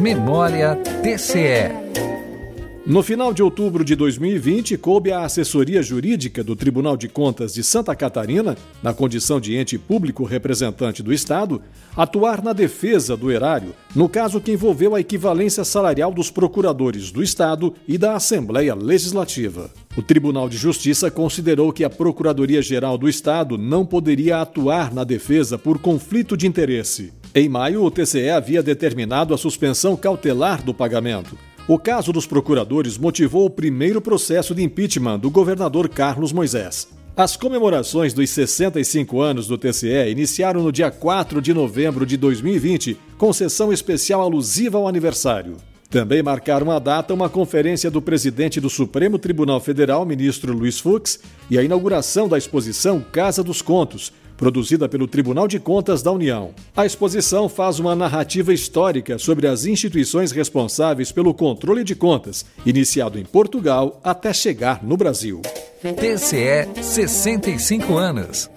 Memória TCE. No final de outubro de 2020, coube à assessoria jurídica do Tribunal de Contas de Santa Catarina, na condição de ente público representante do Estado, atuar na defesa do erário, no caso que envolveu a equivalência salarial dos procuradores do Estado e da Assembleia Legislativa. O Tribunal de Justiça considerou que a Procuradoria-Geral do Estado não poderia atuar na defesa por conflito de interesse. Em maio, o TCE havia determinado a suspensão cautelar do pagamento. O caso dos procuradores motivou o primeiro processo de impeachment do governador Carlos Moisés. As comemorações dos 65 anos do TCE iniciaram no dia 4 de novembro de 2020, com sessão especial alusiva ao aniversário. Também marcaram a data uma conferência do presidente do Supremo Tribunal Federal, ministro Luiz Fux, e a inauguração da exposição Casa dos Contos, produzida pelo Tribunal de Contas da União. A exposição faz uma narrativa histórica sobre as instituições responsáveis pelo controle de contas, iniciado em Portugal até chegar no Brasil. TCE 65 anos.